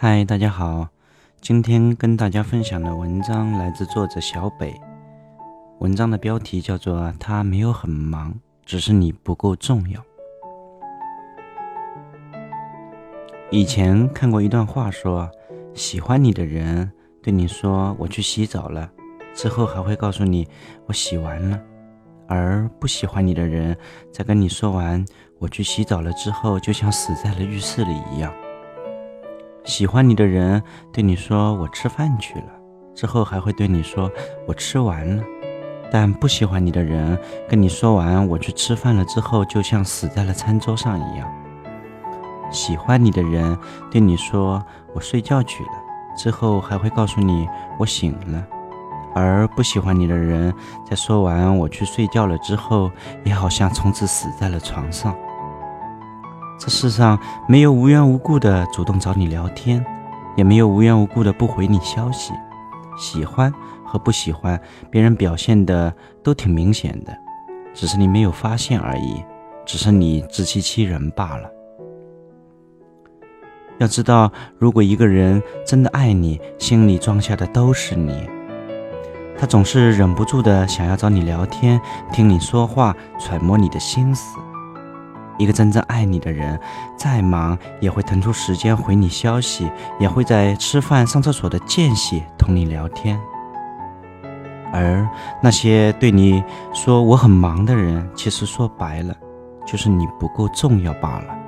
嗨，大家好，今天跟大家分享的文章来自作者小北。文章的标题叫做《他没有很忙，只是你不够重要》。以前看过一段话，说喜欢你的人对你说“我去洗澡了”，之后还会告诉你“我洗完了”；而不喜欢你的人在跟你说完“我去洗澡了”之后，就像死在了浴室里一样。喜欢你的人对你说“我吃饭去了”，之后还会对你说“我吃完了”；但不喜欢你的人跟你说完“我去吃饭了”之后，就像死在了餐桌上一样。喜欢你的人对你说“我睡觉去了”，之后还会告诉你“我醒了”；而不喜欢你的人在说完“我去睡觉了”之后，也好像从此死在了床上。这世上没有无缘无故的主动找你聊天，也没有无缘无故的不回你消息。喜欢和不喜欢，别人表现的都挺明显的，只是你没有发现而已，只是你自欺欺人罢了。要知道，如果一个人真的爱你，心里装下的都是你，他总是忍不住的想要找你聊天，听你说话，揣摩你的心思。一个真正爱你的人，再忙也会腾出时间回你消息，也会在吃饭、上厕所的间隙同你聊天。而那些对你说我很忙的人，其实说白了，就是你不够重要罢了。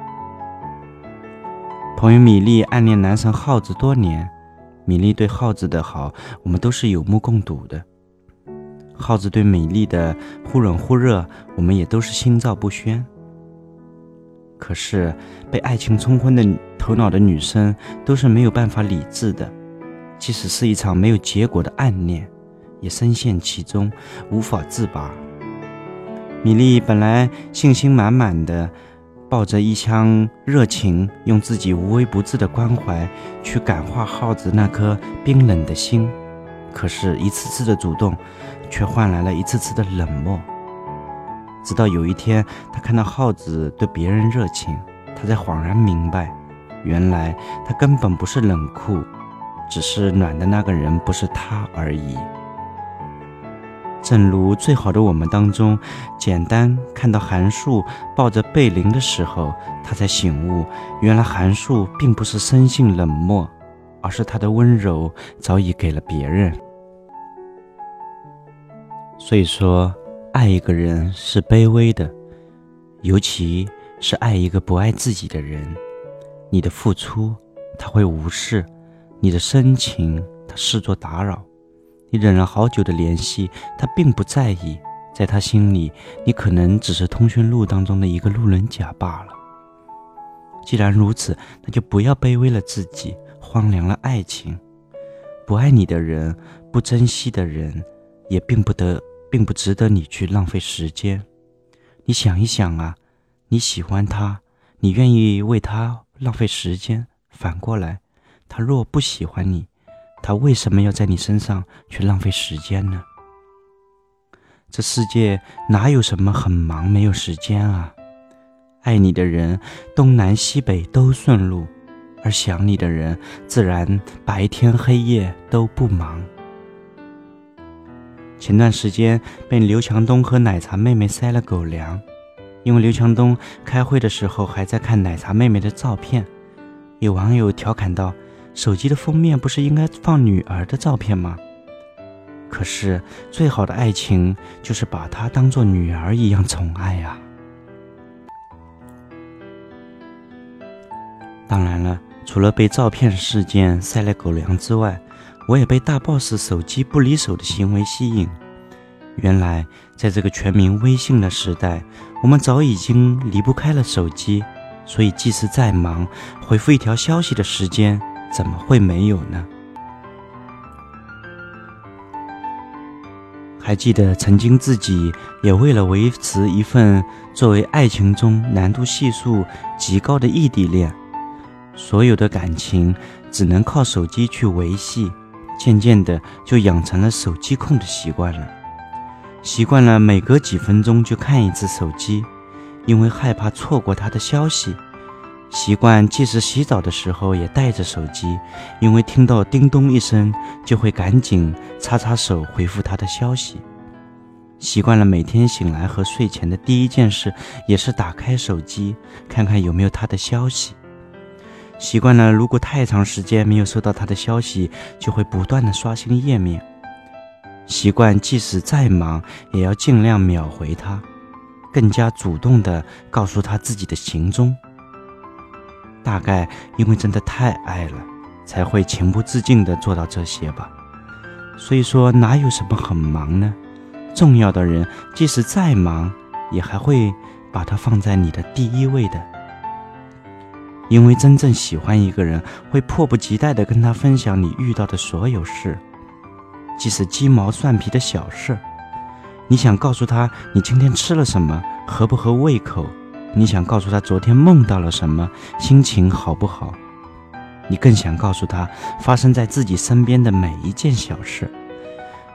朋友米粒暗恋男神耗子多年，米粒对耗子的好，我们都是有目共睹的。耗子对美丽的忽冷忽热，我们也都是心照不宣。可是，被爱情冲昏的头脑的女生都是没有办法理智的，即使是一场没有结果的暗恋，也深陷其中无法自拔。米莉本来信心满满的，抱着一腔热情，用自己无微不至的关怀去感化耗子那颗冰冷的心，可是，一次次的主动，却换来了一次次的冷漠。直到有一天，他看到耗子对别人热情，他才恍然明白，原来他根本不是冷酷，只是暖的那个人不是他而已。正如《最好的我们》当中，简单看到韩树抱着贝林的时候，他才醒悟，原来韩树并不是生性冷漠，而是他的温柔早已给了别人。所以说。爱一个人是卑微的，尤其是爱一个不爱自己的人。你的付出他会无视，你的深情他视作打扰，你忍了好久的联系他并不在意，在他心里你可能只是通讯录当中的一个路人甲罢了。既然如此，那就不要卑微了自己，荒凉了爱情。不爱你的人，不珍惜的人，也并不得。并不值得你去浪费时间。你想一想啊，你喜欢他，你愿意为他浪费时间。反过来，他若不喜欢你，他为什么要在你身上去浪费时间呢？这世界哪有什么很忙没有时间啊？爱你的人东南西北都顺路，而想你的人自然白天黑夜都不忙。前段时间被刘强东和奶茶妹妹塞了狗粮，因为刘强东开会的时候还在看奶茶妹妹的照片。有网友调侃道：“手机的封面不是应该放女儿的照片吗？”可是最好的爱情就是把她当做女儿一样宠爱啊！当然了，除了被照片事件塞了狗粮之外，我也被大 boss 手机不离手的行为吸引。原来，在这个全民微信的时代，我们早已经离不开了手机，所以即使再忙，回复一条消息的时间怎么会没有呢？还记得曾经自己也为了维持一份作为爱情中难度系数极高的异地恋，所有的感情只能靠手机去维系。渐渐的就养成了手机控的习惯了，习惯了每隔几分钟就看一次手机，因为害怕错过他的消息，习惯即使洗澡的时候也带着手机，因为听到叮咚一声就会赶紧擦擦手回复他的消息。习惯了每天醒来和睡前的第一件事也是打开手机看看有没有他的消息。习惯了如果太长时间没有收到他的消息，就会不断的刷新页面。习惯即使再忙也要尽量秒回他，更加主动的告诉他自己的行踪。大概因为真的太爱了，才会情不自禁的做到这些吧。所以说，哪有什么很忙呢？重要的人，即使再忙，也还会把他放在你的第一位的。因为真正喜欢一个人，会迫不及待地跟他分享你遇到的所有事，即使鸡毛蒜皮的小事。你想告诉他你今天吃了什么，合不合胃口？你想告诉他昨天梦到了什么，心情好不好？你更想告诉他发生在自己身边的每一件小事，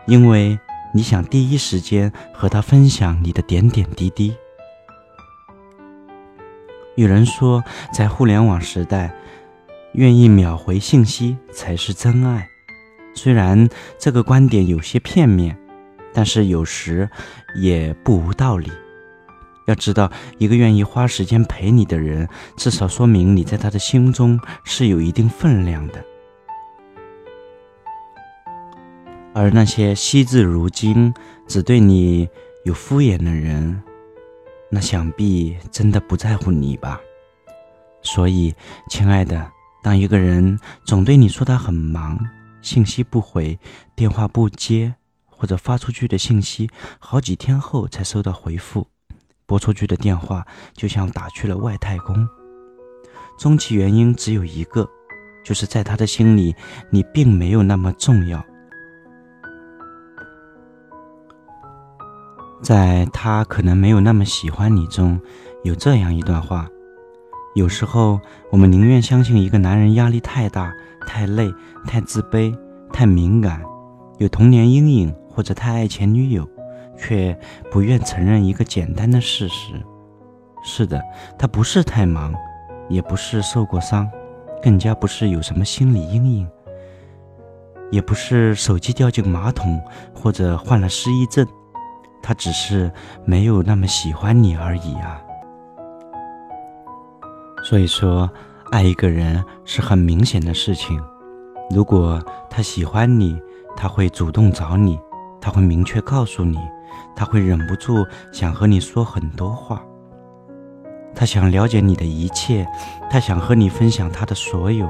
因为你想第一时间和他分享你的点点滴滴。有人说，在互联网时代，愿意秒回信息才是真爱。虽然这个观点有些片面，但是有时也不无道理。要知道，一个愿意花时间陪你的人，至少说明你在他的心中是有一定分量的。而那些惜字如金、只对你有敷衍的人，那想必真的不在乎你吧。所以，亲爱的，当一个人总对你说他很忙，信息不回，电话不接，或者发出去的信息好几天后才收到回复。拨出去的电话就像打去了外太空，终其原因只有一个，就是在他的心里你并没有那么重要。在他可能没有那么喜欢你中，有这样一段话：有时候我们宁愿相信一个男人压力太大、太累、太自卑、太敏感，有童年阴影，或者太爱前女友。却不愿承认一个简单的事实：是的，他不是太忙，也不是受过伤，更加不是有什么心理阴影，也不是手机掉进马桶或者患了失忆症，他只是没有那么喜欢你而已啊。所以说，爱一个人是很明显的事情。如果他喜欢你，他会主动找你，他会明确告诉你。他会忍不住想和你说很多话，他想了解你的一切，他想和你分享他的所有。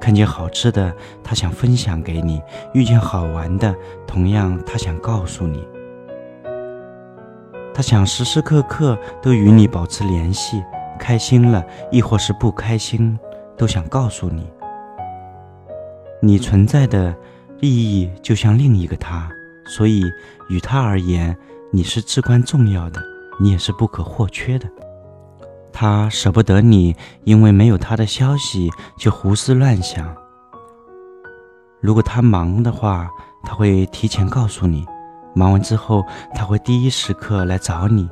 看见好吃的，他想分享给你；遇见好玩的，同样他想告诉你。他想时时刻刻都与你保持联系，开心了亦或是不开心，都想告诉你。你存在的意义就像另一个他。所以，与他而言，你是至关重要的，你也是不可或缺的。他舍不得你，因为没有他的消息就胡思乱想。如果他忙的话，他会提前告诉你；忙完之后，他会第一时刻来找你。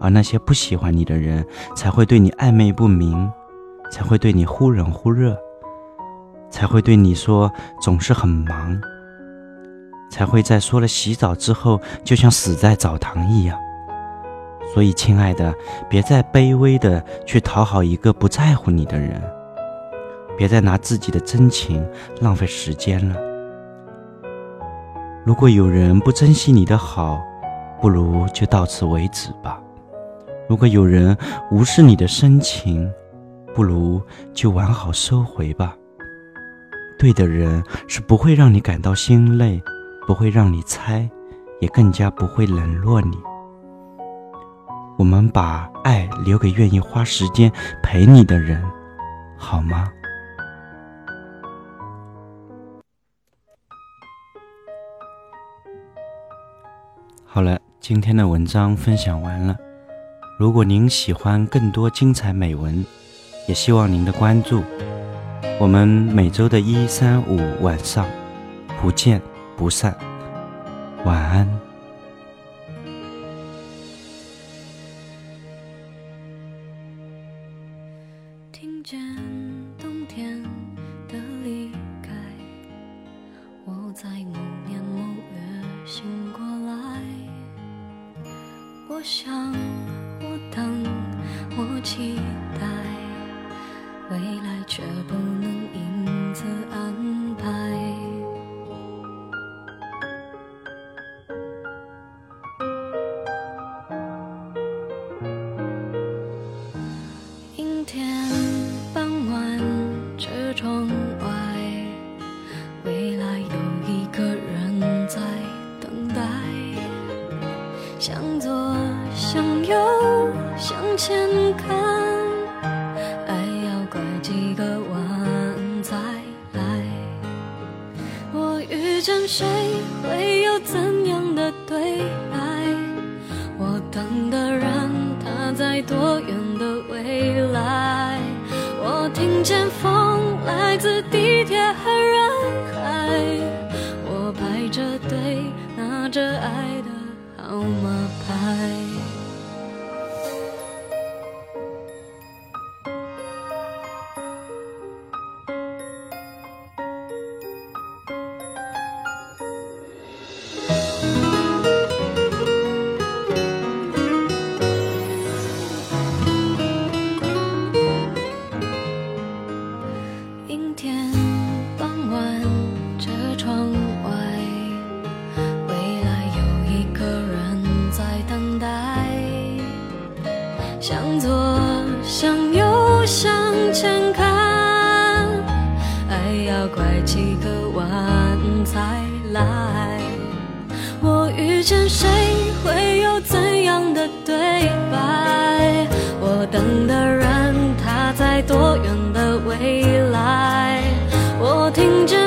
而那些不喜欢你的人，才会对你暧昧不明，才会对你忽冷忽热，才会对你说总是很忙。才会在说了洗澡之后，就像死在澡堂一样。所以，亲爱的，别再卑微的去讨好一个不在乎你的人，别再拿自己的真情浪费时间了。如果有人不珍惜你的好，不如就到此为止吧。如果有人无视你的深情，不如就完好收回吧。对的人是不会让你感到心累。不会让你猜，也更加不会冷落你。我们把爱留给愿意花时间陪你的人，好吗？好了，今天的文章分享完了。如果您喜欢更多精彩美文，也希望您的关注。我们每周的一、三、五晚上不见。不散，晚安。想，我等，我期待未来，却不。个晚才来。我遇见谁会有怎样的对白？我等的人他在多远的未来？我听见